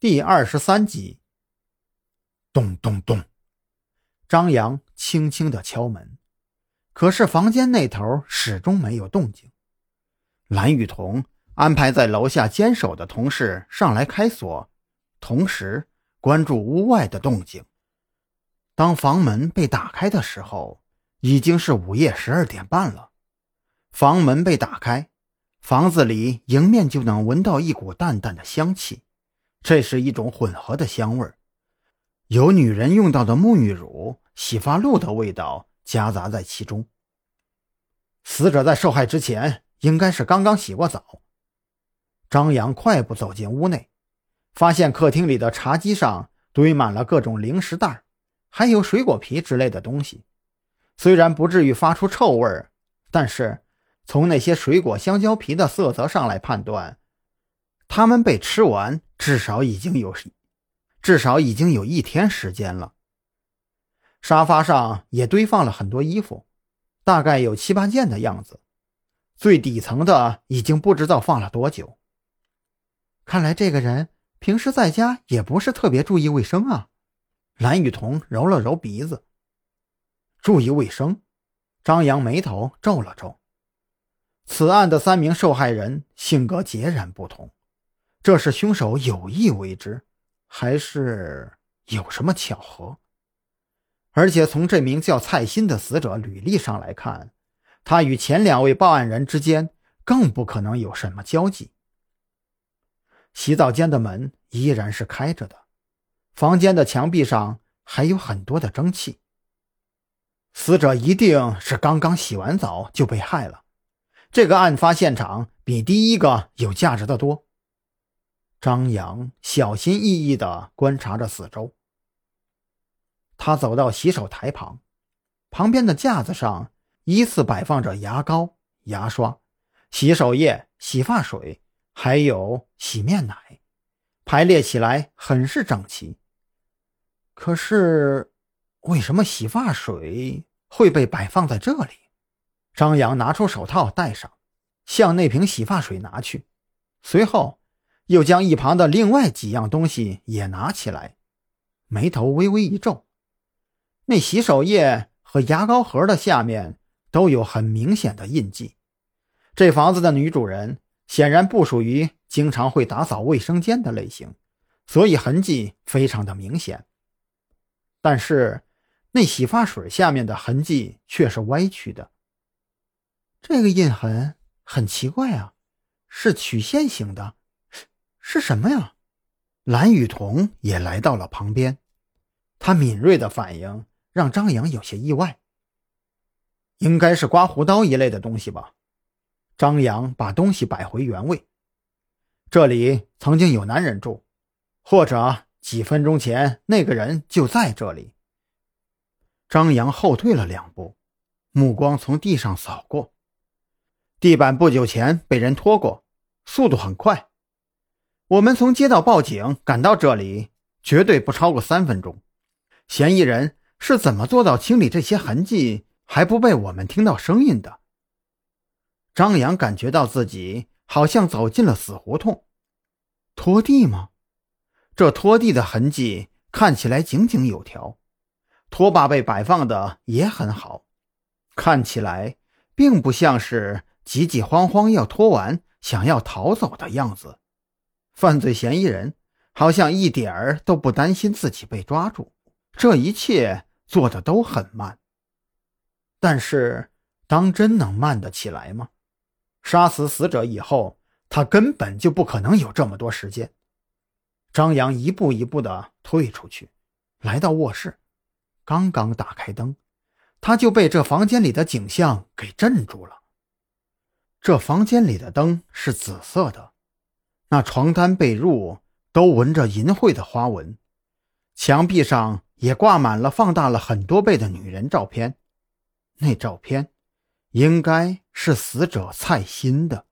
第二十三集，咚咚咚，张扬轻轻的敲门，可是房间那头始终没有动静。蓝雨桐安排在楼下坚守的同事上来开锁，同时关注屋外的动静。当房门被打开的时候，已经是午夜十二点半了。房门被打开，房子里迎面就能闻到一股淡淡的香气。这是一种混合的香味有女人用到的沐浴乳、洗发露的味道夹杂在其中。死者在受害之前应该是刚刚洗过澡。张扬快步走进屋内，发现客厅里的茶几上堆满了各种零食袋，还有水果皮之类的东西。虽然不至于发出臭味但是从那些水果香蕉皮的色泽上来判断，他们被吃完。至少已经有，至少已经有一天时间了。沙发上也堆放了很多衣服，大概有七八件的样子。最底层的已经不知道放了多久。看来这个人平时在家也不是特别注意卫生啊。蓝雨桐揉了揉鼻子，注意卫生。张扬眉头皱了皱。此案的三名受害人性格截然不同。这是凶手有意为之，还是有什么巧合？而且从这名叫蔡鑫的死者履历上来看，他与前两位报案人之间更不可能有什么交集。洗澡间的门依然是开着的，房间的墙壁上还有很多的蒸汽。死者一定是刚刚洗完澡就被害了。这个案发现场比第一个有价值的多。张扬小心翼翼地观察着四周。他走到洗手台旁，旁边的架子上依次摆放着牙膏、牙刷、洗手液、洗发水，还有洗面奶，排列起来很是整齐。可是，为什么洗发水会被摆放在这里？张扬拿出手套戴上，向那瓶洗发水拿去，随后。又将一旁的另外几样东西也拿起来，眉头微微一皱。那洗手液和牙膏盒的下面都有很明显的印记。这房子的女主人显然不属于经常会打扫卫生间的类型，所以痕迹非常的明显。但是那洗发水下面的痕迹却是歪曲的。这个印痕很奇怪啊，是曲线型的。是什么呀？蓝雨桐也来到了旁边，他敏锐的反应让张扬有些意外。应该是刮胡刀一类的东西吧。张扬把东西摆回原位。这里曾经有男人住，或者几分钟前那个人就在这里。张扬后退了两步，目光从地上扫过，地板不久前被人拖过，速度很快。我们从接到报警赶到这里，绝对不超过三分钟。嫌疑人是怎么做到清理这些痕迹还不被我们听到声音的？张扬感觉到自己好像走进了死胡同。拖地吗？这拖地的痕迹看起来井井有条，拖把被摆放的也很好，看起来并不像是急急慌慌要拖完想要逃走的样子。犯罪嫌疑人好像一点儿都不担心自己被抓住，这一切做的都很慢。但是，当真能慢得起来吗？杀死死者以后，他根本就不可能有这么多时间。张扬一步一步的退出去，来到卧室，刚刚打开灯，他就被这房间里的景象给镇住了。这房间里的灯是紫色的。那床单被褥都纹着淫秽的花纹，墙壁上也挂满了放大了很多倍的女人照片。那照片应该是死者蔡鑫的。